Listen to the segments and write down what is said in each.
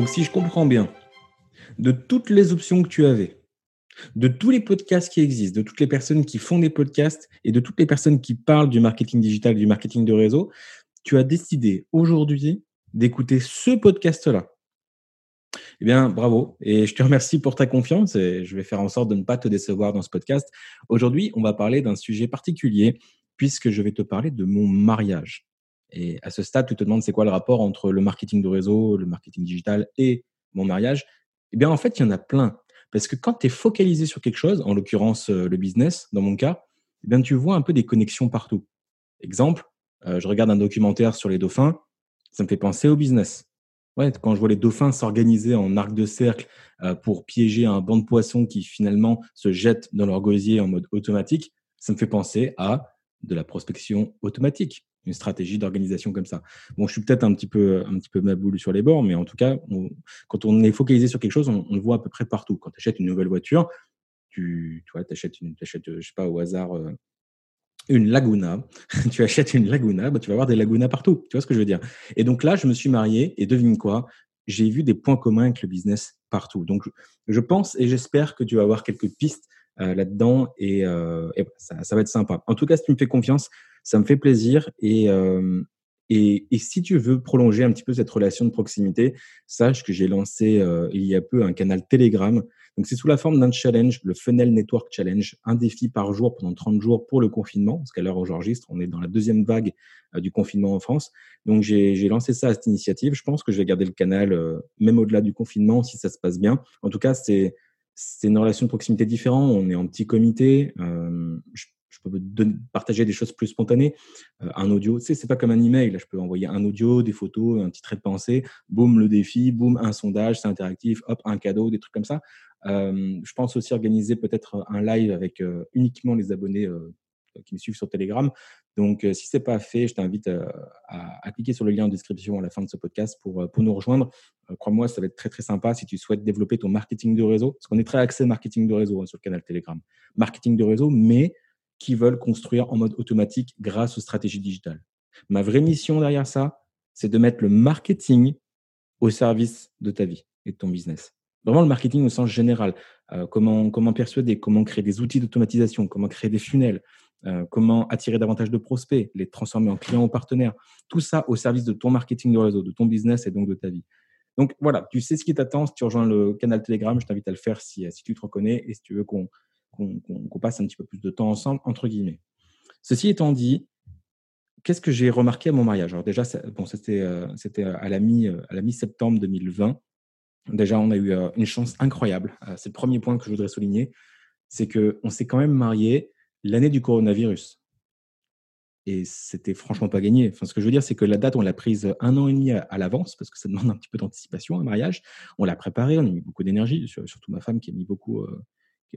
Donc si je comprends bien, de toutes les options que tu avais, de tous les podcasts qui existent, de toutes les personnes qui font des podcasts et de toutes les personnes qui parlent du marketing digital, du marketing de réseau, tu as décidé aujourd'hui d'écouter ce podcast-là. Eh bien, bravo. Et je te remercie pour ta confiance et je vais faire en sorte de ne pas te décevoir dans ce podcast. Aujourd'hui, on va parler d'un sujet particulier puisque je vais te parler de mon mariage. Et à ce stade, tu te demandes c'est quoi le rapport entre le marketing de réseau, le marketing digital et mon mariage? Eh bien, en fait, il y en a plein. Parce que quand tu es focalisé sur quelque chose, en l'occurrence euh, le business, dans mon cas, eh bien, tu vois un peu des connexions partout. Exemple, euh, je regarde un documentaire sur les dauphins, ça me fait penser au business. Ouais, quand je vois les dauphins s'organiser en arc de cercle euh, pour piéger un banc de poissons qui finalement se jette dans leur gosier en mode automatique, ça me fait penser à de la prospection automatique une stratégie d'organisation comme ça. Bon, je suis peut-être un petit peu un petit peu maboule sur les bords, mais en tout cas, quand on est focalisé sur quelque chose, on, le voit à peu près partout. Quand tu achètes une nouvelle voiture, tu, tu achètes une, achètes, je sais pas au hasard, euh, une Laguna. tu achètes une Laguna, bah, tu vas avoir des Lagunas partout. Tu vois ce que je veux dire? Et donc là, je me suis marié et devine quoi? J'ai vu des points communs avec le business partout. Donc, je pense et j'espère que tu vas avoir quelques pistes euh, là-dedans et, euh, ça va être sympa. En tout cas, si tu me fais confiance, ça me fait plaisir. Euh, et, et, si tu veux prolonger un petit peu cette relation de proximité, sache que j'ai lancé euh, il y a peu un canal Telegram. Donc, c'est sous la forme d'un challenge, le Funnel Network Challenge, un défi par jour pendant 30 jours pour le confinement, parce qu'à l'heure où j'enregistre, on est dans la deuxième vague du confinement en France. Donc, j'ai lancé ça à cette initiative. Je pense que je vais garder le canal, même au-delà du confinement, si ça se passe bien. En tout cas, c'est c'est une relation de proximité différente. On est en petit comité. Euh, je je peux partager des choses plus spontanées. Euh, un audio, tu sais, c'est pas comme un email. Là, je peux envoyer un audio, des photos, un petit trait de pensée, boum, le défi, boum, un sondage, c'est interactif, hop, un cadeau, des trucs comme ça. Euh, je pense aussi organiser peut-être un live avec euh, uniquement les abonnés qui me suivent sur Telegram. Donc, si c'est pas fait, je t'invite à, cliquer sur le lien en description à la fin de ce podcast pour, pour nous rejoindre. Crois-moi, ça va être très très sympa si tu souhaites développer ton marketing de réseau, parce qu'on est très axé marketing de réseau hein, sur le canal Telegram. Marketing de réseau, mais qui veulent construire en mode automatique grâce aux stratégies digitales. Ma vraie mission derrière ça, c'est de mettre le marketing au service de ta vie et de ton business. Vraiment le marketing au sens général. Euh, comment, persuader, comment créer des outils d'automatisation, comment créer des funnels, euh, comment attirer davantage de prospects, les transformer en clients ou partenaires. Tout ça au service de ton marketing de réseau, de ton business et donc de ta vie. Donc voilà, tu sais ce qui t'attend. Si tu rejoins le canal Telegram, je t'invite à le faire si, si tu te reconnais et si tu veux qu'on qu'on passe un petit peu plus de temps ensemble, entre guillemets. Ceci étant dit, qu'est-ce que j'ai remarqué à mon mariage? Alors déjà, bon, c'était euh, à la mi-septembre 2020. Déjà, on a eu euh, une chance incroyable. Euh, c'est le premier point que je voudrais souligner, c'est qu'on s'est quand même marié l'année du coronavirus. Et c'était franchement pas gagné. Enfin, ce que je veux dire, c'est que la date, on l'a prise un an et demi à, l'avance, parce que ça demande un petit peu d'anticipation, un mariage. On l'a préparé, on a mis beaucoup d'énergie, surtout ma femme qui a mis beaucoup,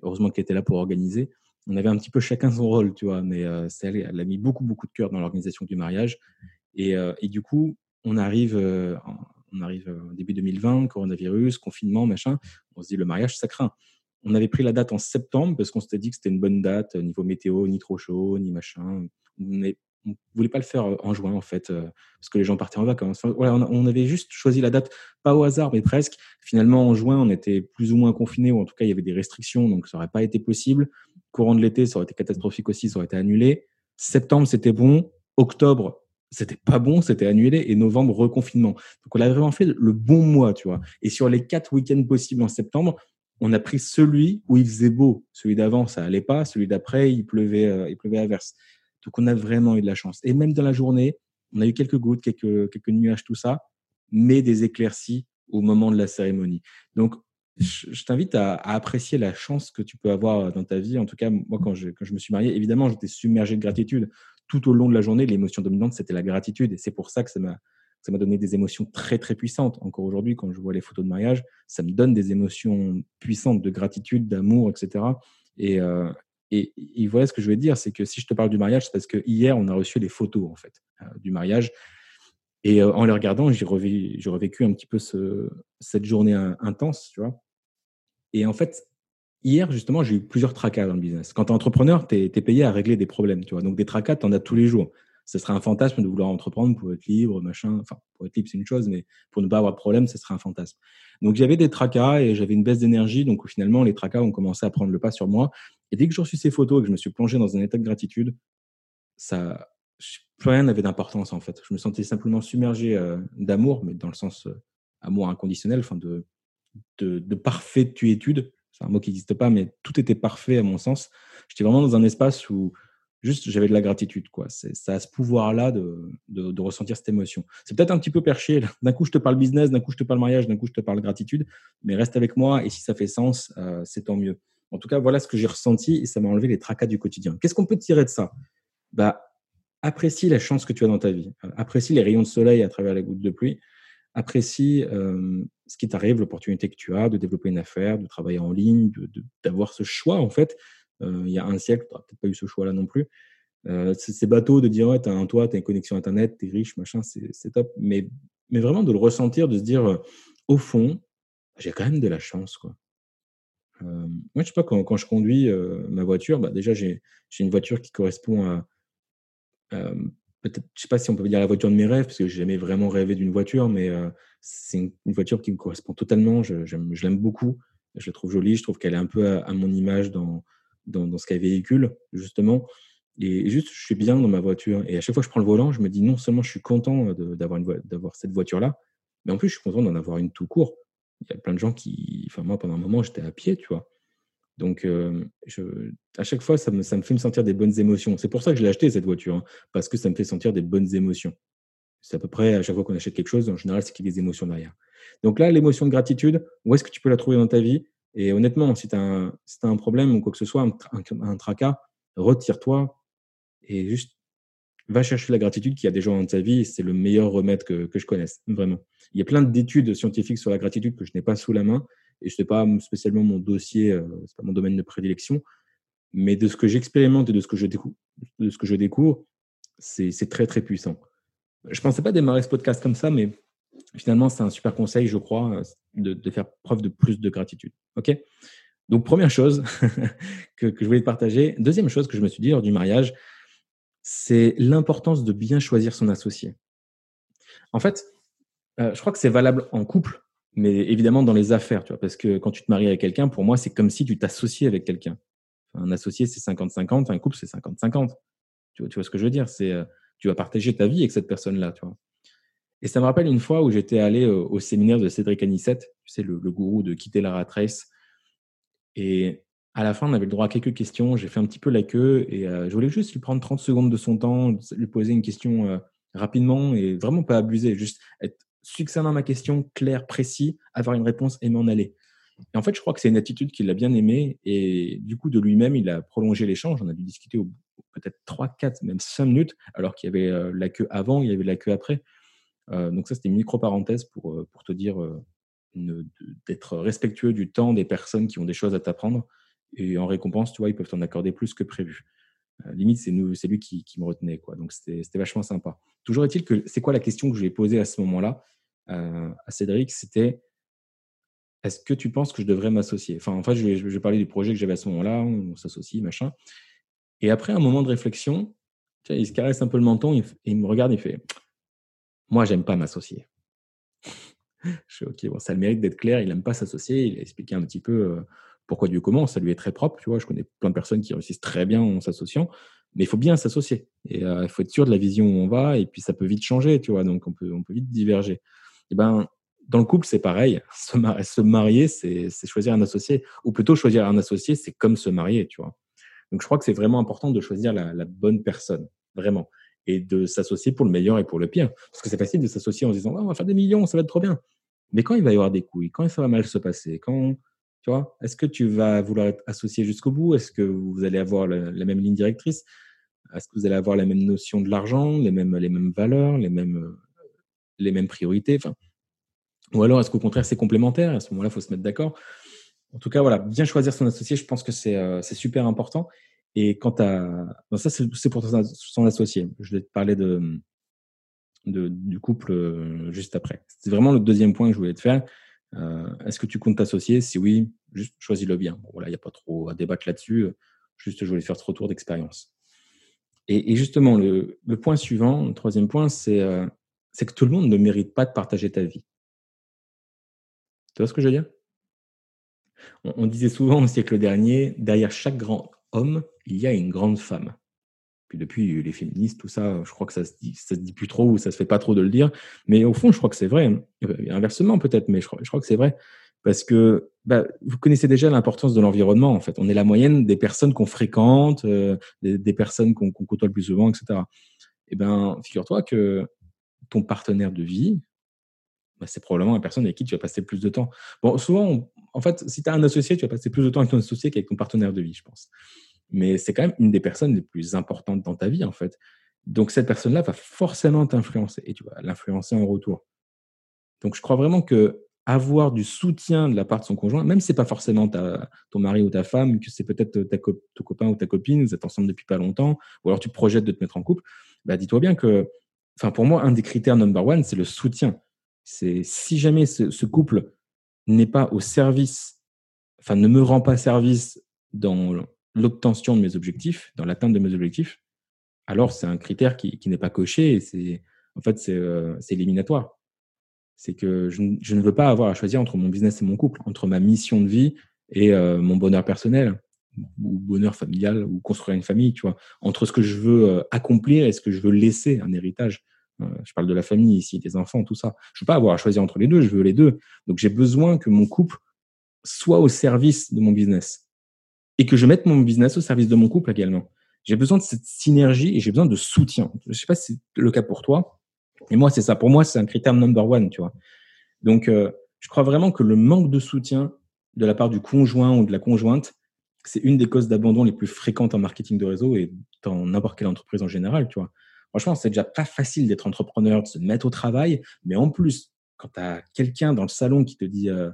heureusement qu'elle était là pour organiser. On avait un petit peu chacun son rôle, tu vois, mais euh, elle, elle, a mis beaucoup, beaucoup de cœur dans l'organisation du mariage. Et, euh, du coup, on arrive, euh, on arrive début 2020, coronavirus, confinement, machin. On se dit, le mariage, ça craint. On avait pris la date en septembre parce qu'on s'était dit que c'était une bonne date, niveau météo, ni trop chaud, ni machin. On on voulait pas le faire euh, en juin en fait, euh, parce que les gens partaient en vacances. on, avait juste choisi la date, pas au hasard, mais presque. Finalement, en juin, on était plus ou moins confinés, ou en tout cas, il y avait des restrictions, donc ça n'aurait pas été possible. Courant de l'été, ça aurait été catastrophique aussi, ça aurait été annulé. Septembre, c'était bon. Octobre, c'était pas bon, c'était annulé. Et novembre, reconfinement. Donc, on a vraiment fait le bon mois, tu vois. Et sur les quatre week-ends possibles en septembre, on a pris celui où il faisait beau. Celui d'avant, ça allait pas. Celui d'après, il pleuvait, euh, il pleuvait à verse. Donc, on a vraiment eu de la chance. Et même dans la journée, on a eu quelques gouttes, quelques, quelques nuages, tout ça, mais des éclaircies au moment de la cérémonie. Donc, je, t'invite à, apprécier la chance que tu peux avoir dans ta vie. En tout cas, moi, quand je, quand je me suis marié, évidemment, j'étais submergé de gratitude. Tout au long de la journée, l'émotion dominante, c'était la gratitude. Et c'est pour ça que ça m'a, ça m'a donné des émotions très, très puissantes. Encore aujourd'hui, quand je vois les photos de mariage, ça me donne des émotions puissantes de gratitude, d'amour, etc. Et, euh, et, voilà ce que je te dire, c'est que si je te parle du mariage, c'est parce que hier, on a reçu les photos en fait euh, du mariage. Et euh, en les regardant, j'ai revécu, un petit peu cette journée intense, tu vois. Et en fait, hier, justement, j'ai eu plusieurs tracas dans le business. Quand tu es entrepreneur, tu es, payé à régler des problèmes, tu vois. Donc, des tracas, tu en as tous les jours. ce serait un fantasme de vouloir entreprendre pour être libre, machin. Enfin, pour être libre, c'est une chose, mais pour ne pas avoir de problème, ce serait un fantasme. Donc, j'avais des tracas et j'avais une baisse d'énergie. Donc, finalement, les tracas ont commencé à prendre le pas sur moi. Et dès que j'ai reçu ces photos et que je me suis plongé dans un état de gratitude, ça, plus rien n'avait d'importance en fait. Je me sentais simplement submergé euh, d'amour, mais dans le sens euh, amour inconditionnel, enfin de, de, de parfaitude. C'est un mot qui n'existe pas, mais tout était parfait à mon sens. J'étais vraiment dans un espace où juste j'avais de la gratitude. Quoi. Ça a ce pouvoir-là de, de, ressentir cette émotion. C'est peut-être un petit peu perché. D'un coup, je te parle business, d'un coup, je te parle mariage, d'un coup, je te parle gratitude. Mais reste avec moi et si ça fait sens, euh, c'est tant mieux. En tout cas, voilà ce que j'ai ressenti et ça m'a enlevé les tracas du quotidien. Qu'est-ce qu'on peut tirer de ça? Bah, Apprécie la chance que tu as dans ta vie. Apprécie les rayons de soleil à travers les gouttes de pluie. Apprécie euh, ce qui t'arrive, l'opportunité que tu as de développer une affaire, de travailler en ligne, d'avoir ce choix en fait euh, il y a un siècle, tu n'auras peut-être pas eu ce choix-là non plus. Euh, c'est bateau de dire, ouais, tu as un toit, tu as une connexion Internet, tu es riche, machin, c'est top. Mais, mais vraiment de le ressentir, de se dire, euh, au fond, j'ai quand même de la chance. Quoi. Moi, je sais pas, quand, je conduis ma voiture, bah, déjà, j'ai une voiture qui correspond à. je sais pas si on peut dire la voiture de mes rêves, parce que j'ai jamais vraiment rêvé d'une voiture, mais c'est une, voiture qui me correspond totalement. Je, je l'aime beaucoup. Je la trouve jolie. Je trouve qu'elle est un peu à mon image dans, dans, ce qu'elle véhicule, justement. Et juste, je suis bien dans ma voiture. Et à chaque fois que je prends le volant, je me dis non seulement je suis content d'avoir d'avoir cette voiture-là, mais en plus, je suis content d'en avoir une tout court. Il y a plein de gens qui. Enfin, moi, pendant un moment, j'étais à pied, tu vois. Donc, euh, à chaque fois, ça me, ça me, fait me sentir des bonnes émotions. C'est pour ça que je l'ai acheté, cette voiture, hein, parce que ça me fait sentir des bonnes émotions. C'est à peu près, à chaque fois qu'on achète quelque chose, en général, c'est qu'il y a des émotions derrière. Donc là, l'émotion de gratitude, où est-ce que tu peux la trouver dans ta vie? Et honnêtement, si tu as, as, un problème ou quoi que ce soit, un, tracas, retire-toi et juste va chercher la gratitude qu'il y a des gens dans ta vie. C'est le meilleur remède que, que, je connaisse, vraiment. Il y a plein d'études scientifiques sur la gratitude que je n'ai pas sous la main et ce n'est pas spécialement mon dossier, euh, c'est pas mon domaine de prédilection. Mais de ce que j'expérimente et de ce que je découvre, que c'est très très puissant. Je pensais pas démarrer ce podcast comme ça, mais finalement, c'est un super conseil, je crois, euh, de, faire preuve de plus de gratitude. OK? Donc, première chose que, je voulais te partager. Deuxième chose que je me suis dit lors du mariage, c'est l'importance de bien choisir son associé. En fait, euh, je crois que c'est valable en couple, mais évidemment dans les affaires, tu vois, parce que quand tu te maries avec quelqu'un, pour moi, c'est comme si tu t'associais avec quelqu'un. Un associé, c'est 50-50, un couple, c'est 50-50. Tu vois, ce que je veux dire? C'est euh, tu vas partager ta vie avec cette personne-là, tu vois. Et ça me rappelle une fois où j'étais allé au, séminaire de Cédric Anissette, tu sais, le, gourou de quitter la rat race. Et à la fin, on avait le droit à quelques questions. J'ai fait un petit peu la queue et euh, je voulais juste lui prendre 30 secondes de son temps, lui poser une question euh, rapidement et vraiment pas abuser, juste être succinct dans ma question, clair, précis, avoir une réponse et m'en aller. Et en fait, je crois que c'est une attitude qu'il a bien aimée et du coup, de lui-même, il a prolongé l'échange. On a dû discuter peut-être 3, 4, même 5 minutes, alors qu'il y avait euh, la queue avant, il y avait la queue après. Donc ça, c'était une micro-parenthèse pour, pour te dire d'être respectueux du temps des personnes qui ont des choses à t'apprendre. Et en récompense, tu vois, ils peuvent t'en accorder plus que prévu. limite, c'est lui qui, me retenait. Quoi. Donc c'était vachement sympa. Toujours est-il que c'est quoi la question que je lui ai posée à ce moment-là à Cédric? C'était est-ce que tu penses que je devrais m'associer? Enfin, en fait, je vais, je parler du projet que j'avais à ce moment-là, on s'associe, machin. Et après un moment de réflexion, il se caresse un peu le menton il me regarde, il fait moi, j'aime pas m'associer. je suis OK, bon, ça le mérite d'être clair. Il n'aime pas s'associer. Il a expliqué un petit peu euh, pourquoi Dieu comment. Ça lui est très propre. Tu vois, je connais plein de personnes qui réussissent très bien en s'associant, mais il faut bien s'associer. Et euh, il faut être sûr de la vision où on va. Et puis, ça peut vite changer, tu vois. Donc, on peut, on peut vite diverger. Et eh ben, dans le couple, c'est pareil. Se, marier, c'est choisir un associé. Ou plutôt, choisir un associé, c'est comme se marier, tu vois. Donc, je crois que c'est vraiment important de choisir la, la bonne personne. Vraiment et de s'associer pour le meilleur et pour le pire. Parce que c'est facile de s'associer en se disant on va faire des millions, ça va être trop bien. Mais quand il va y avoir des couilles, quand ça va mal se passer, quand tu vois, est-ce que tu vas vouloir être associé jusqu'au bout? Est-ce que vous allez avoir la, même ligne directrice? Est-ce que vous allez avoir la même notion de l'argent, les mêmes, valeurs, les mêmes, les mêmes priorités? Ou alors est-ce qu'au contraire c'est complémentaire? À ce moment-là, il faut se mettre d'accord. En tout cas, voilà, bien choisir son associé, je pense que c'est euh, super important. Et quant à. ça, c'est pour son associé. Je vais te parler de, de, du couple euh, juste après. C'est vraiment le deuxième point que je voulais te faire. Euh, Est-ce que tu comptes t'associer? Si oui, juste choisis-le bien. voilà, il n'y a pas trop à débattre là-dessus. Juste, je voulais faire ce retour d'expérience. Et, justement, le, point suivant, le troisième point, euh, c'est que tout le monde ne mérite pas de partager ta vie. Tu vois ce que je veux dire? On, disait souvent au siècle dernier, derrière chaque grand homme, il y a une grande femme. Puis depuis, les féministes, tout ça, je crois que ça se dit, se dit plus trop ou ça se fait pas trop de le dire. Mais au fond, je crois que c'est vrai. Inversement, peut-être, mais je crois, je crois que c'est vrai. Parce que bah, vous connaissez déjà l'importance de l'environnement, en fait. On est la moyenne des personnes qu'on fréquente, euh, des, personnes qu'on côtoie le plus souvent, etc. Eh bien, figure-toi que ton partenaire de vie, bah, c'est probablement la personne avec qui tu vas passer plus de temps. Bon, souvent, en fait, si tu as un associé, tu vas passer plus de temps avec ton associé qu'avec ton partenaire de vie, je pense. Mais c'est quand même une des personnes les plus importantes dans ta vie, en fait. Donc, cette personne-là va forcément t'influencer et tu vas l'influencer en retour. Donc, je crois vraiment que avoir du soutien de la part de son conjoint, même si c'est pas forcément ta, ton mari ou ta femme, que c'est peut-être ta ton copain ou ta copine, vous êtes ensemble depuis pas longtemps, ou alors tu projettes de te mettre en couple, bah dis-toi bien que, pour moi, un des critères number one, c'est le soutien. C'est si jamais ce, couple n'est pas au service, enfin ne me rend pas service dans l'obtention de mes objectifs, dans l'atteinte de mes objectifs, alors c'est un critère qui, qui n'est pas coché et c'est en fait c'est euh, éliminatoire c'est que je, ne veux pas avoir à choisir entre mon business et mon couple, entre ma mission de vie et euh, mon bonheur personnel ou bonheur familial ou construire une famille, tu vois, entre ce que je veux euh, accomplir et ce que je veux laisser, un héritage. Euh, je parle de la famille ici, des enfants, tout ça. Je ne veux pas avoir à choisir entre les deux, je veux les deux. Donc j'ai besoin que mon couple soit au service de mon business et que je mette mon business au service de mon couple également. J'ai besoin de cette synergie et j'ai besoin de soutien. Je ne sais pas si c'est le cas pour toi, et moi, c'est ça. Pour moi, c'est un critère number one, tu vois. Donc, euh, je crois vraiment que le manque de soutien de la part du conjoint ou de la conjointe, c'est une des causes d'abandon les plus fréquentes en marketing de réseau et dans n'importe quelle entreprise en général, tu vois. Franchement, c'est déjà pas facile d'être entrepreneur, de se mettre au travail, mais en plus, quand tu as quelqu'un dans le salon qui te dit euh,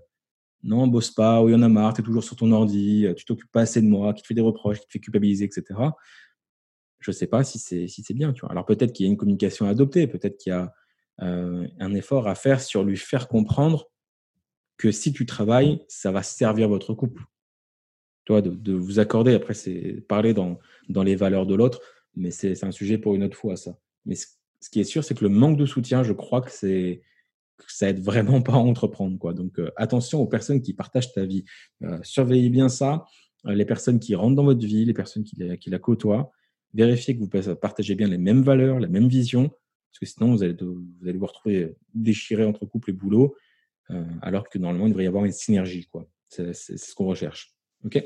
non, bosse pas, ou il y en a marre, tu es toujours sur ton ordi, tu t'occupes pas assez de moi, qui te fait des reproches, qui te fait culpabiliser, etc je ne sais pas si c'est si bien. Tu vois. Alors peut-être qu'il y a une communication à adopter, peut-être qu'il y a euh, un effort à faire sur lui faire comprendre que si tu travailles, ça va servir votre couple. Tu vois, de, vous accorder, après c'est parler dans, dans les valeurs de l'autre, mais c'est un sujet pour une autre fois ça. Mais ce, qui est sûr, c'est que le manque de soutien, je crois que c'est ça aide vraiment pas à entreprendre. Quoi. Donc euh, attention aux personnes qui partagent ta vie. Euh, surveillez bien ça. les personnes qui rentrent dans votre vie, les personnes qui la côtoient, vérifiez que vous partagez bien les mêmes valeurs, la même vision, parce que sinon vous allez, vous, allez vous retrouver déchiré entre couple et boulot, euh, alors que normalement il devrait y avoir une synergie. quoi. C'est ce qu'on recherche. ok?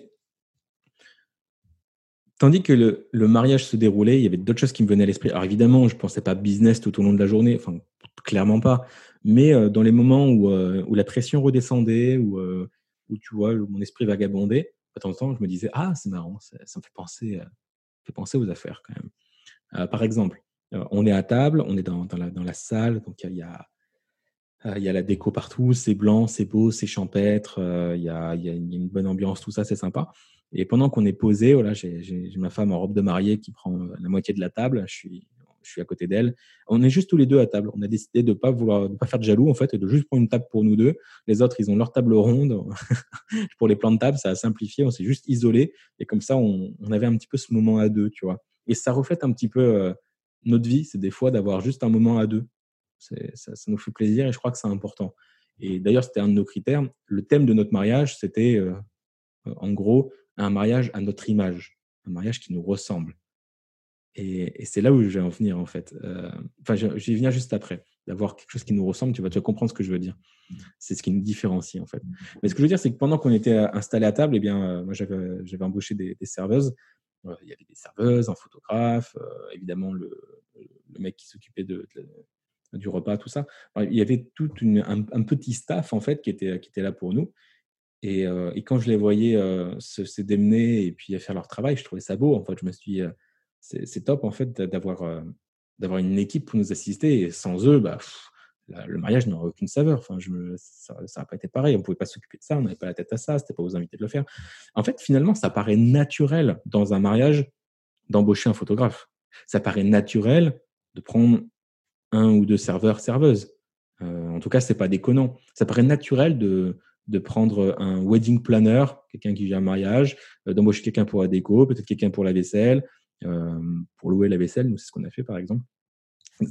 Tandis que le, le, mariage se déroulait, il y avait d'autres choses qui me venaient à l'esprit. Alors évidemment, je ne pensais pas business tout au long de la journée, enfin clairement pas, mais euh, dans les moments où, euh, où, la pression redescendait, où, où tu vois, mon esprit vagabondait, de temps en temps, je me disais, ah c'est marrant, ça, me fait penser fait penser aux affaires quand même. Euh, par exemple, euh, on est à table, on est dans, la, dans la, salle, donc il y a, euh, il y a la déco partout, c'est blanc, c'est beau, c'est champêtre, il y, a, y, a, une bonne ambiance, tout ça, c'est sympa. Et pendant qu'on est posé, voilà, j'ai ma femme en robe de mariée qui prend la moitié de la table, je suis, je suis à côté d'elle. On est juste tous les deux à table. On a décidé de pas vouloir, pas faire de jaloux en fait, et de juste prendre une table pour nous deux. Les autres, ils ont leur table ronde. pour les plans de table, ça a simplifié. On s'est juste isolé et comme ça, on, avait un petit peu ce moment à deux, tu vois. Et ça reflète un petit peu euh, notre vie. C'est des fois d'avoir juste un moment à deux. Ça, ça, nous fait plaisir et je crois que c'est important. Et d'ailleurs, c'était un de nos critères. Le thème de notre mariage, c'était euh, en gros un mariage à notre image, un mariage qui nous ressemble. Et, c'est là où je vais en venir, en fait. Euh, enfin, je, vais venir juste après. D'avoir quelque chose qui nous ressemble, tu vas, tu vas comprendre ce que je veux dire. C'est ce qui nous différencie, en fait. Mais ce que je veux dire, c'est que pendant qu'on était euh, installé à table, eh bien, euh, moi, j'avais embauché des, serveuses. il y avait des serveuses, un photographe, évidemment, le, mec qui s'occupait du repas, tout ça. il y avait tout un, petit staff, en fait, qui était, qui était là pour nous. Et, quand je les voyais se, démener et puis faire leur travail, je trouvais ça beau. En fait, je me suis c'est top en fait d'avoir euh, d'avoir une équipe pour nous assister. Sans eux, bah, le mariage n'aurait aucune saveur. Enfin, je ça n'a pas été pareil. On ne pouvait pas s'occuper de ça. On n'avait pas la tête à ça. C'était pas aux invités de le faire. En fait, finalement, ça paraît naturel dans un mariage d'embaucher un photographe. Ça paraît naturel de prendre un ou deux serveurs, serveuses. Euh, en tout cas, c'est pas déconnant. Ça paraît naturel de, de prendre un wedding planner, quelqu'un qui vient un mariage, euh, d'embaucher quelqu'un pour la déco, peut-être quelqu'un pour la vaisselle, pour louer la vaisselle, c'est ce qu'on a fait, par exemple.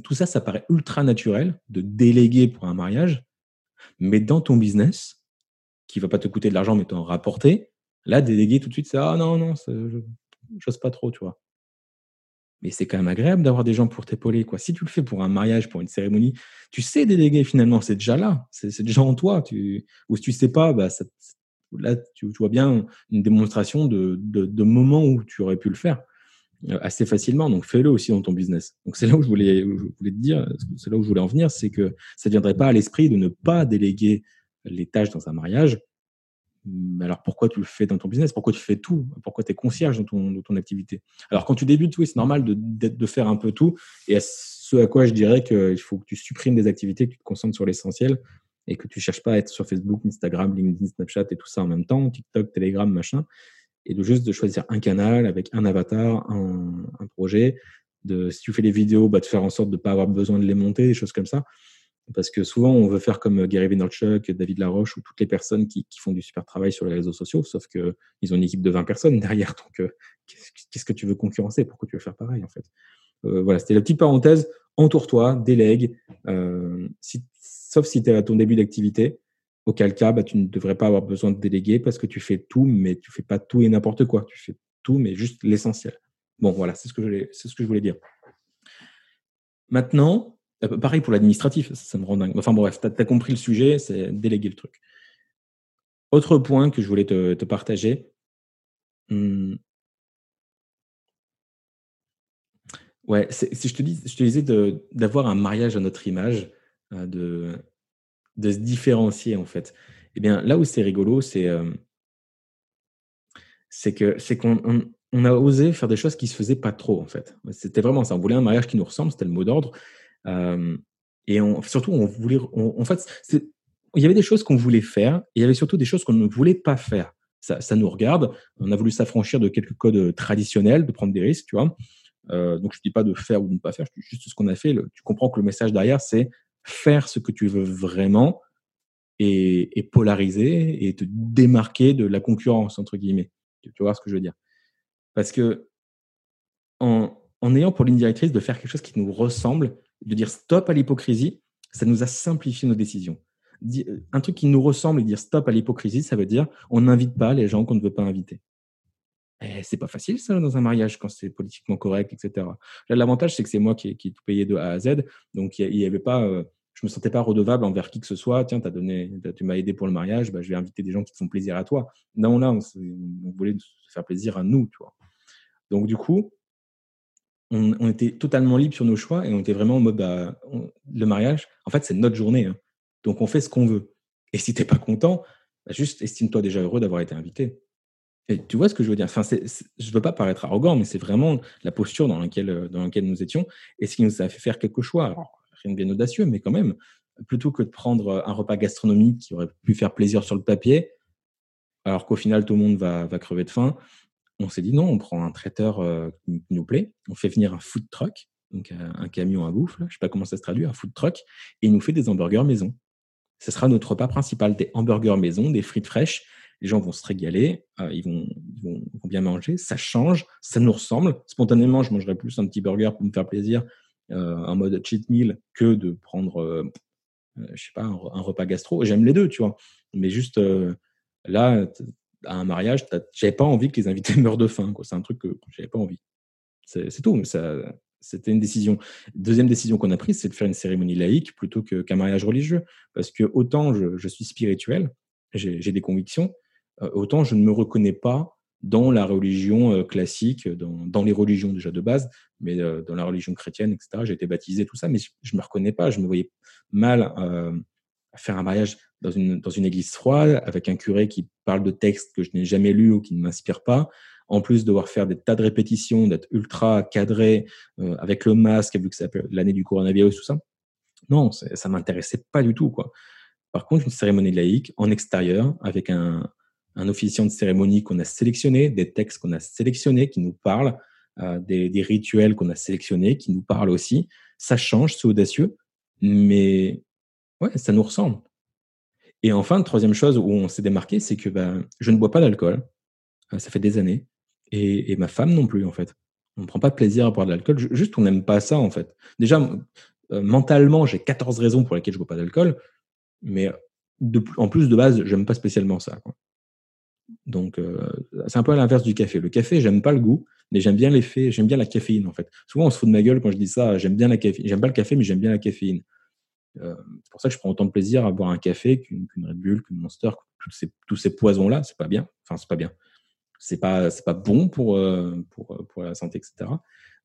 Tout ça, ça paraît ultra naturel de déléguer pour un mariage, mais dans ton business, qui va pas te coûter de l'argent, mais t'en rapporter, là, déléguer tout de suite, c'est ah non, non, je n'ose pas trop, tu vois. Mais c'est quand même agréable d'avoir des gens pour t'épauler. Si tu le fais pour un mariage, pour une cérémonie, tu sais déléguer finalement, c'est déjà là, c'est déjà en toi. Ou si tu sais pas, bah, là, tu, vois bien une démonstration de, de, moments où tu aurais pu le faire assez facilement. Donc fais-le aussi dans ton business. Donc c'est là où je voulais, je voulais te dire, c'est là où je voulais en venir, c'est que ça ne viendrait pas à l'esprit de ne pas déléguer les tâches dans un mariage mais alors pourquoi tu le fais dans ton business? Pourquoi tu fais tout? Pourquoi tu es concierge dans ton, ton, activité? Alors quand tu débutes, oui, c'est normal de, de, faire un peu tout. Et à ce à quoi je dirais qu'il faut que tu supprimes des activités, que tu te concentres sur l'essentiel et que tu cherches pas à être sur Facebook, Instagram, LinkedIn, Snapchat et tout ça en même temps, TikTok, Telegram, machin, et de juste de choisir un canal avec un avatar, un, un projet. De, si tu fais des vidéos, bah, de faire en sorte de ne pas avoir besoin de les monter, des choses comme ça. Parce que souvent, on veut faire comme Gary Vaynerchuk, David Laroche ou toutes les personnes qui, font du super travail sur les réseaux sociaux, sauf qu'ils ont une équipe de 20 personnes derrière. Donc, euh, qu'est-ce que tu veux concurrencer? Pourquoi tu veux faire pareil, en fait? Euh, Voilà, c'était la petite parenthèse. Entoure-toi, délègue. Euh, sauf si tu es à ton début d'activité, auquel cas, bah, tu ne devrais pas avoir besoin de déléguer parce que tu fais tout, mais tu fais pas tout et n'importe quoi. Tu fais tout, mais juste l'essentiel. Bon, voilà, c'est ce, que je voulais dire. Maintenant, euh, pareil pour l'administratif, ça, me rend dingue. Enfin bref, tu as, compris le sujet, c'est déléguer le truc. Autre point que je voulais te, partager. Hmm. Ouais, si je te, je te disais d'avoir un mariage à notre image, euh, de, de se différencier en fait. Eh bien, là où c'est rigolo, c'est euh, que c'est qu'on on, a osé faire des choses qui se faisaient pas trop en fait. C'était vraiment ça. On voulait un mariage qui nous ressemble, c'était le mot d'ordre et surtout, on voulait, en fait, il y avait des choses qu'on voulait faire, et il y avait surtout des choses qu'on ne voulait pas faire. Ça, ça nous regarde. On a voulu s'affranchir de quelques codes traditionnels, de prendre des risques, tu vois. Donc, je dis pas de faire ou de ne pas faire, je dis juste ce qu'on a fait. tu comprends que le message derrière, c'est faire ce que tu veux vraiment et, polariser et te démarquer de la concurrence, entre guillemets. Tu, tu vois ce que je veux dire? Parce que en, en ayant pour ligne directrice de faire quelque chose qui nous ressemble, de dire stop à l'hypocrisie, ça nous a simplifié nos décisions. Un truc qui nous ressemble et dire stop à l'hypocrisie, ça veut dire on n'invite pas les gens qu'on ne veut pas inviter. Eh, c'est pas facile ça dans un mariage quand c'est politiquement correct, etc. L'avantage c'est que c'est moi qui ai, tout payé de A à Z, donc il y avait pas, euh, je me sentais pas redevable envers qui que ce soit. Tiens, as donné, tu m'as aidé pour le mariage, bah, je vais inviter des gens qui te font plaisir à toi. Non, là, on, on voulait se faire plaisir à nous, tu vois. Donc du coup, on, était totalement libre sur nos choix et on était vraiment en mode bah, le mariage, en fait, c'est notre journée. Hein. Donc, on fait ce qu'on veut. Et si tu n'es pas content, bah, juste estime-toi déjà heureux d'avoir été invité. Et tu vois ce que je veux dire? Enfin, Je ne veux pas paraître arrogant, mais c'est vraiment la posture dans laquelle, dans laquelle nous étions et ce qui nous a fait faire quelques choix. rien de bien audacieux, mais quand même, plutôt que de prendre un repas gastronomique qui aurait pu faire plaisir sur le papier, alors qu'au final, tout le monde va, va crever de faim, on s'est dit non, on prend un traiteur euh, qui nous plaît, on fait venir un food truck, donc euh, un camion à bouffe, je ne sais pas comment ça se traduit, un food truck, et il nous fait des hamburgers maison. Ce sera notre repas principal, des hamburgers maison, des frites fraîches. Les gens vont se régaler, euh, ils, vont, bien manger, ça change, ça nous ressemble. Spontanément, je mangerai plus un petit burger pour me faire plaisir, en mode cheat meal, que de prendre, je sais pas, un, un repas gastro. J'aime les deux, tu vois. Mais juste là, à un mariage, j'avais pas envie que les invités meurent de faim. C'est un truc que j'avais pas envie. C'est tout. Mais ça, c'était une décision. Deuxième décision qu'on a prise, c'est de faire une cérémonie laïque plutôt qu'un mariage religieux. Parce que autant je, suis spirituel, j'ai des convictions, euh, autant je ne me reconnais pas dans la religion euh, classique, dans, les religions déjà de base, mais euh, dans la religion chrétienne, etc. J'ai été baptisé, tout ça, mais je ne me reconnais pas. Je me voyais mal faire un mariage dans une, église froide, avec un curé qui parle de textes que je n'ai jamais lus ou qui ne m'inspirent pas, en plus de devoir faire des tas de répétitions, d'être ultra cadré, euh, avec le masque, vu que c'est l'année du coronavirus, tout ça. Non, ça m'intéressait pas du tout. quoi. Par contre, une cérémonie laïque en extérieur, avec un, un officiant de cérémonie qu'on a sélectionné, des textes qu'on a sélectionnés, qui nous parlent, euh, des, rituels qu'on a sélectionnés, qui nous parlent aussi, ça change, c'est audacieux, mais Ouais, ça nous ressemble. Et enfin, troisième chose où on s'est démarqué, c'est que ben, je ne bois pas d'alcool. Euh, ça fait des années. Et, ma femme non plus, en fait. On ne prend pas de plaisir à boire de l'alcool. Juste, on n'aime pas ça, en fait. Déjà, euh, mentalement, j'ai 14 raisons pour lesquelles je ne bois pas d'alcool. Mais en plus, de base, j'aime pas spécialement ça. Donc, euh, c'est un peu à l'inverse du café. Le café, j'aime pas le goût, mais j'aime bien l'effet, j'aime bien la caféine, en fait. Souvent, on se fout de ma gueule quand je dis ça. J'aime bien la caféine. J'aime pas le café, mais j'aime bien la caféine. Euh, c'est pour ça que je prends autant de plaisir à boire un café qu'une Red Bull, qu'une Monster, tous ces, tous ces poisons-là. C'est pas bien. Enfin, c'est pas bien. C'est pas, pas bon pour, pour, pour la santé, etc.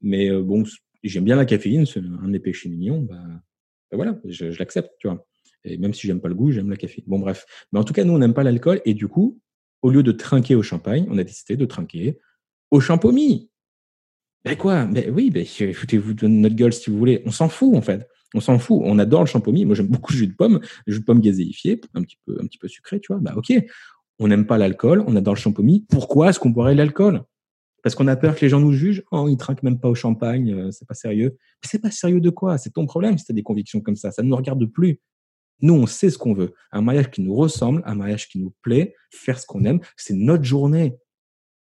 Mais bon, j'aime bien la caféine, c'est un de mes péchés mignons, bah, bah voilà, je, l'accepte, tu vois. Et même si j'aime pas le goût, j'aime la caféine. Bon, bref. Mais en tout cas, nous, on n'aime pas l'alcool. Et du coup, au lieu de trinquer au champagne, on a décidé de trinquer au champomis. Ben quoi? Ben oui, ben, foutez-vous de notre gueule si vous voulez. On s'en fout, en fait. On s'en fout. On adore le champomis. Moi, j'aime beaucoup le jus de pomme, le jus de pomme gazéifié, un petit peu, un petit peu sucré, tu vois. Bah, ok. On n'aime pas l'alcool, on adore le champomis. Pourquoi est-ce qu'on boirait l'alcool? Parce qu'on a peur que les gens nous jugent. Oh, ils trinquent même pas au champagne, euh, c'est pas sérieux. C'est pas sérieux de quoi? C'est ton problème si as des convictions comme ça. Ça ne nous regarde plus. Nous, on sait ce qu'on veut. Un mariage qui nous ressemble, un mariage qui nous plaît, faire ce qu'on aime, c'est notre journée.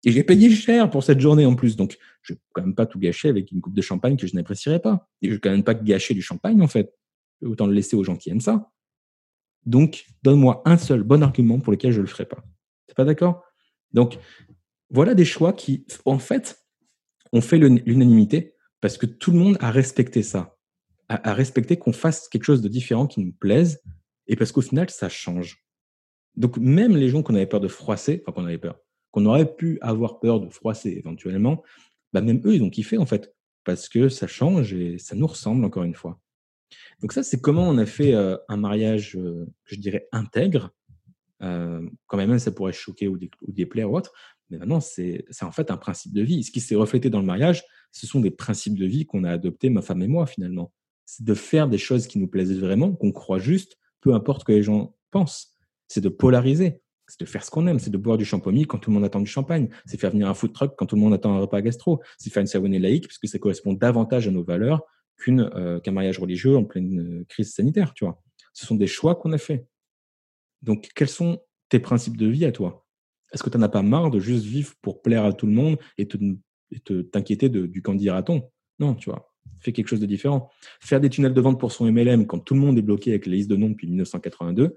Et j'ai payé cher pour cette journée en plus. Donc, je ne vais quand même pas tout gâcher avec une coupe de champagne que je n'apprécierais pas. Et je ne vais quand même pas gâcher du champagne, en fait. Autant le laisser aux gens qui aiment ça. Donc, donne-moi un seul bon argument pour lequel je ne le ferai pas. Tu pas d'accord? Donc, voilà des choix qui, en fait, ont fait l'unanimité parce que tout le monde a respecté ça, a, respecté qu'on fasse quelque chose de différent qui nous plaise et parce qu'au final, ça change. Donc, même les gens qu'on avait peur de froisser, enfin, qu'on avait peur, qu'on aurait pu avoir peur de froisser éventuellement, bah, même eux, ils ont kiffé en fait parce que ça change et ça nous ressemble encore une fois. Donc ça, c'est comment on a fait euh, un mariage, euh, je dirais, intègre. Euh, quand même, ça pourrait choquer ou, ou déplaire ou autre, mais maintenant, c'est en fait un principe de vie. Ce qui s'est reflété dans le mariage, ce sont des principes de vie qu'on a adoptés, ma femme et moi, finalement. C'est de faire des choses qui nous plaisent vraiment, qu'on croit juste, peu importe ce que les gens pensent. C'est de polariser. C'est de faire ce qu'on aime. C'est de boire du champomis quand tout le monde attend du champagne. C'est faire venir un food truck quand tout le monde attend un repas gastro. C'est faire une savonnée laïque, puisque ça correspond davantage à nos valeurs euh, qu'un mariage religieux en pleine euh, crise sanitaire, tu vois. Ce sont des choix qu'on a faits. Donc, quels sont tes principes de vie à toi? Est-ce que tu n'en as pas marre de juste vivre pour plaire à tout le monde et te t'inquiéter du candidat-on? Non, tu vois. Fais quelque chose de différent. Faire des tunnels de vente pour son MLM quand tout le monde est bloqué avec les listes de noms depuis 1982,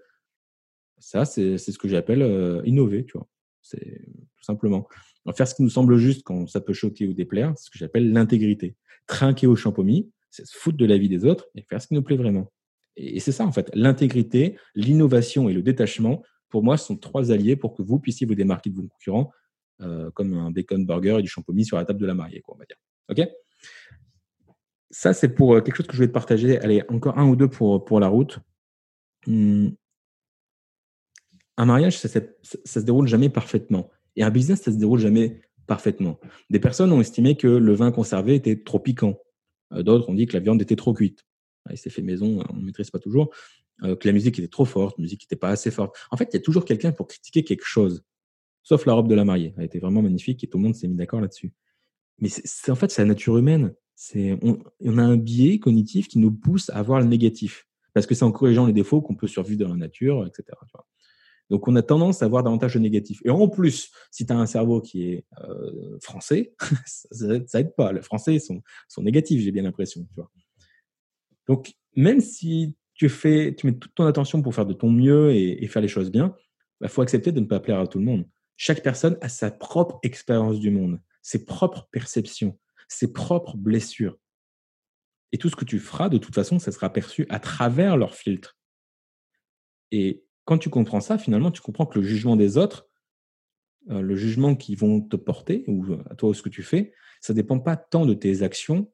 ça, c'est ce que j'appelle euh, innover, tu vois. C'est tout simplement. faire ce qui nous semble juste quand ça peut choquer ou déplaire, c'est ce que j'appelle l'intégrité. Trinquer au champomis, c'est se foutre de la vie des autres et faire ce qui nous plaît vraiment. et c'est ça, en fait. L'intégrité, l'innovation et le détachement pour moi, sont trois alliés pour que vous puissiez vous démarquer de vos concurrents, euh, comme un bacon burger et du champomis sur la table de la mariée, quoi, on va dire. OK? Ça, c'est pour euh, quelque chose que je voulais te partager. Allez, encore un ou deux pour, pour la route. Hum. Un mariage, ça, ça, se déroule jamais parfaitement. Et un business, ça se déroule jamais parfaitement. Des personnes ont estimé que le vin conservé était trop piquant. Euh, d'autres ont dit que la viande était trop cuite. Il s'est fait maison, on ne maîtrise pas toujours. Euh, que la musique était trop forte, la musique n'était pas assez forte. En fait, il y a toujours quelqu'un pour critiquer quelque chose, sauf la robe de la mariée. Elle était vraiment magnifique et tout le monde s'est mis d'accord là-dessus. Mais c'est en fait, c'est la nature humaine. C'est on, a un biais cognitif qui nous pousse à voir le négatif, parce que c'est en corrigeant les défauts qu'on peut survivre dans la nature, etc. Donc, on a tendance à voir davantage de négatif. Et en plus, si tu as un cerveau qui est euh, français, ça, aide pas. Les Français sont, sont négatifs, j'ai bien l'impression. Donc, même si tu, fais, tu mets toute ton attention pour faire de ton mieux et, faire les choses bien, il bah, faut accepter de ne pas plaire à tout le monde. Chaque personne a sa propre expérience du monde, ses propres perceptions, ses propres blessures. Et tout ce que tu feras, de toute façon, ça sera perçu à travers leur filtre. Et quand tu comprends ça, finalement, tu comprends que le jugement des autres, euh, le jugement qu'ils vont te porter, ou à toi ou ce que tu fais, ça ne dépend pas tant de tes actions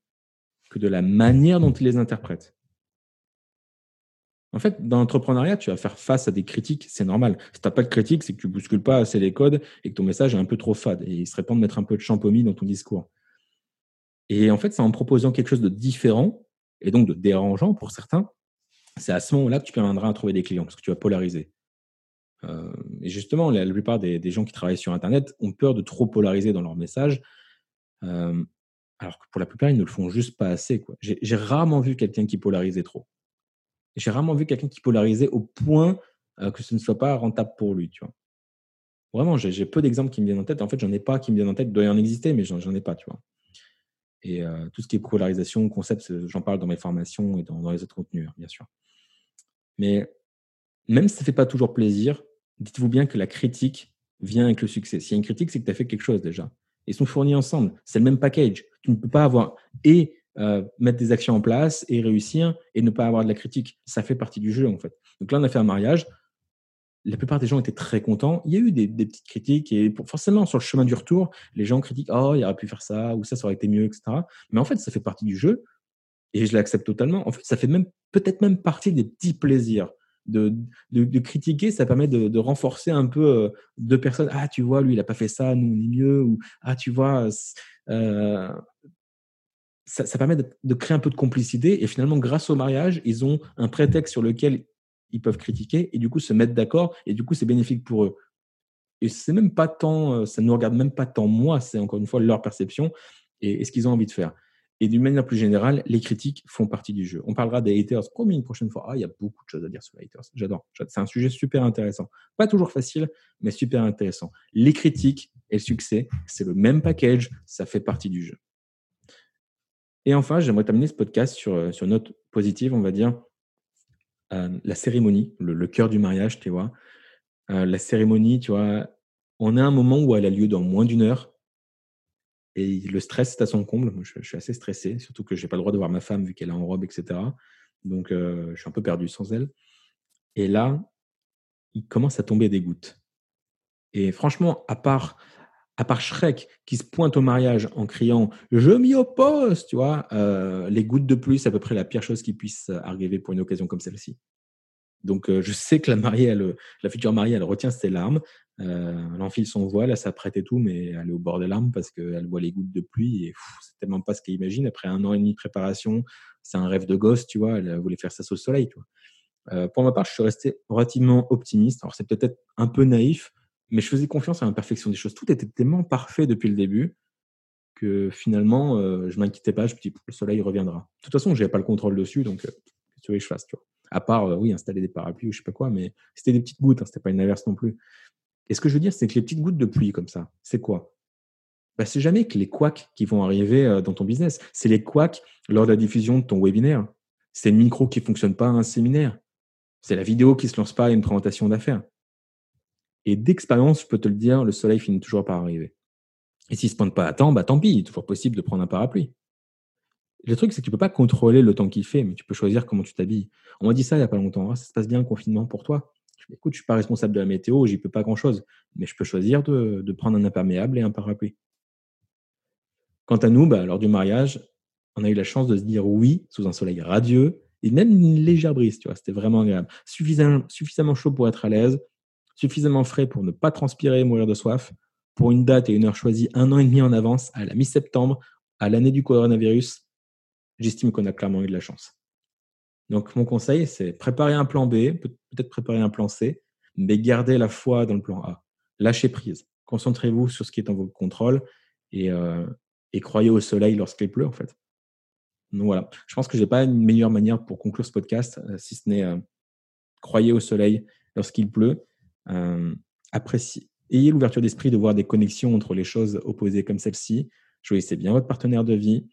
que de la manière dont ils les interprètent. En fait, dans l'entrepreneuriat, tu vas faire face à des critiques, c'est normal. Si tu n'as pas de critiques, c'est que tu bouscules pas assez les codes et que ton message est un peu trop fade. Et il serait temps de mettre un peu de champomis dans ton discours. Et en fait, c'est en proposant quelque chose de différent et donc de dérangeant pour certains, c'est à ce moment-là que tu parviendras à trouver des clients parce que tu vas polariser. Euh, et justement, la, plupart des, gens qui travaillent sur Internet ont peur de trop polariser dans leur message. Euh, alors que pour la plupart, ils ne le font juste pas assez. J'ai rarement vu quelqu'un qui polarisait trop. J'ai rarement vu quelqu'un qui polarisait au point euh, que ce ne soit pas rentable pour lui. Tu vois. Vraiment, j'ai peu d'exemples qui me viennent en tête. En fait, j'en ai pas qui me viennent en tête. Il doit y en exister, mais j'en ai pas. Tu vois. Et tout ce qui est polarisation, concept, j'en parle dans mes formations et dans, dans les autres contenus, hein, bien sûr. Mais même si ça ne fait pas toujours plaisir, dites-vous bien que la critique vient avec le succès. S'il y a une critique, c'est que tu as fait quelque chose déjà. Ils sont fournis ensemble. C'est le même package. Tu ne peux pas avoir et euh, mettre des actions en place et réussir et ne pas avoir de la critique. Ça fait partie du jeu en fait. Donc là, on a fait un mariage. La plupart des gens étaient très contents. Il y a eu des, petites critiques et forcément sur le chemin du retour, les gens critiquent oh il aurait pu faire ça ou ça ça aurait été mieux etc. Mais en fait ça fait partie du jeu et je l'accepte totalement. En fait ça fait même peut-être même partie des petits plaisirs de, de, critiquer, ça permet de, renforcer un peu euh, deux personnes. Ah, tu vois, lui, il n'a pas fait ça, nous, on est mieux. Ou ah, tu vois, euh, ça, permet de, créer un peu de complicité. Et finalement, grâce au mariage, ils ont un prétexte sur lequel ils peuvent critiquer et du coup se mettre d'accord. Et du coup, c'est bénéfique pour eux. Et c'est même pas tant, euh, ça ne nous regarde même pas tant moi, c'est encore une fois leur perception et ce qu'ils ont envie de faire. Et d'une manière plus générale, les critiques font partie du jeu. On parlera des haters promis une prochaine fois. Ah, il y a beaucoup de choses à dire sur les haters. J'adore. C'est un sujet super intéressant. Pas toujours facile, mais super intéressant. Les critiques et le succès, c'est le même package. Ça fait partie du jeu. Et enfin, j'aimerais terminer ce podcast sur, euh, sur une note positive, on va dire. Euh, la cérémonie, le, cœur du mariage, tu vois. Euh, la cérémonie, tu vois, on a un moment où elle a lieu dans moins d'une heure et le stress est à son comble. je, suis assez stressé, surtout que je n'ai pas le droit de voir ma femme vu qu'elle est en robe, etc. Donc, euh, je suis un peu perdu sans elle. Et là, il commence à tomber des gouttes. Et franchement, à part, à part Shrek qui se pointe au mariage en criant Je m'y oppose, tu vois, euh, les gouttes de pluie, c'est à peu près la pire chose qui puisse arriver pour une occasion comme celle-ci. Donc, euh, je sais que la mariée, la future mariée, elle retient ses larmes. Euh, elle enfile son voile, elle s'apprête et tout, mais elle est au bord des larmes parce qu'elle voit les gouttes de pluie et c'est tellement pas ce qu'elle imagine. Après un an et demi de préparation, c'est un rêve de gosse, tu vois. Elle voulait faire ça sous le soleil, tu vois. Euh, pour ma part, je suis resté relativement optimiste. Alors, c'est peut-être un peu naïf, mais je faisais confiance à l'imperfection des choses. Tout était tellement parfait depuis le début que finalement, euh, je m'inquiétais pas. Je me dis, le soleil reviendra. De toute façon, je n'avais pas le contrôle dessus, donc que tu veux que je fasse, tu. À part, oui, installer des parapluies ou je sais pas quoi, mais c'était des petites gouttes, hein, c'était pas une averse non plus. Et ce que je veux dire, c'est que les petites gouttes de pluie comme ça, c'est quoi? Bah, C'est jamais que les couacs qui vont arriver euh, dans ton business. C'est les couacs lors de la diffusion de ton webinaire. C'est le micro qui ne fonctionne pas à un séminaire. C'est la vidéo qui se lance pas à une présentation d'affaires. Et d'expérience, je peux te le dire, le soleil finit toujours par arriver. Et s'il ne se pointe pas à temps, bah tant pis, il est toujours possible de prendre un parapluie. Le truc, c'est que tu ne peux pas contrôler le temps qu'il fait, mais tu peux choisir comment tu t'habilles. On m'a dit ça il n'y a pas longtemps. Ah, ça se passe bien le confinement pour toi écoute, je ne suis pas responsable de la météo, j'y peux pas grand-chose, mais je peux choisir de, prendre un imperméable et un parapluie. Quant à nous, bah, lors du mariage, on a eu la chance de se dire oui sous un soleil radieux et même une légère brise, tu vois, c'était vraiment agréable. Suffisamment chaud pour être à l'aise, suffisamment frais pour ne pas transpirer et mourir de soif, pour une date et une heure choisie un an et demi en avance, à la mi-septembre, à l'année du coronavirus, j'estime qu'on a clairement eu de la chance. Donc, mon conseil, c'est préparer un plan B, peut-être préparer un plan C, mais garder la foi dans le plan A. Lâchez prise. Concentrez-vous sur ce qui est en votre contrôle et, euh, croyez au soleil lorsqu'il pleut, en fait. Donc voilà, je pense que je n'ai pas une meilleure manière pour conclure ce podcast, euh, si ce n'est euh, croyez au soleil lorsqu'il pleut. Appréciez, ayez l'ouverture d'esprit de voir des connexions entre les choses opposées comme celle-ci. Choisissez bien votre partenaire de vie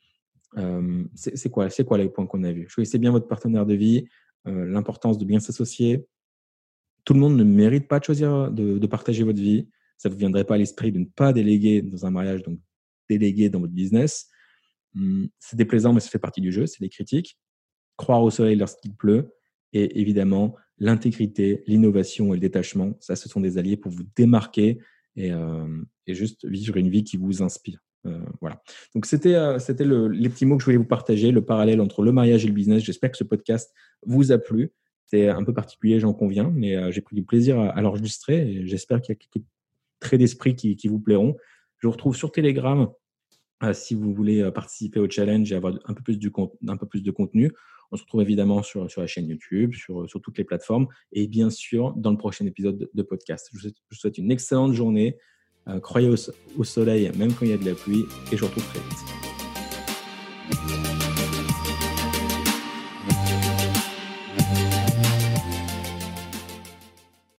c'est quoi, quoi les points qu'on a vus? Choisissez bien votre partenaire de vie, l'importance de bien s'associer. Tout le monde ne mérite pas de choisir de, partager votre vie. Ça ne vous viendrait pas à l'esprit de ne pas déléguer dans un mariage, donc déléguer dans votre business. Mmh, c'est déplaisant, mais ça fait partie du jeu, c'est les critiques. Croire au soleil lorsqu'il pleut. Et évidemment, l'intégrité, l'innovation et le détachement, ça, ce sont des alliés pour vous démarquer et, et juste vivre une vie qui vous inspire. Euh, voilà. Donc, c'était euh, c'était le, les petits mots que je voulais vous partager, le parallèle entre le mariage et le business. J'espère que ce podcast vous a plu. C'est un peu particulier, j'en conviens, mais euh, j'ai pris du plaisir à, l'enregistrer et j'espère qu'il y a quelques traits d'esprit qui, qui, vous plairont. Je vous retrouve sur Telegram si vous voulez participer au challenge et avoir un peu plus, du, un peu plus de contenu. On se retrouve évidemment sur, sur la chaîne YouTube, sur, sur, toutes les plateformes et bien sûr dans le prochain épisode de, podcast. Je vous souhaite une excellente journée. Euh, croyez au, soleil même quand il y a de la pluie et je vous retrouve très vite.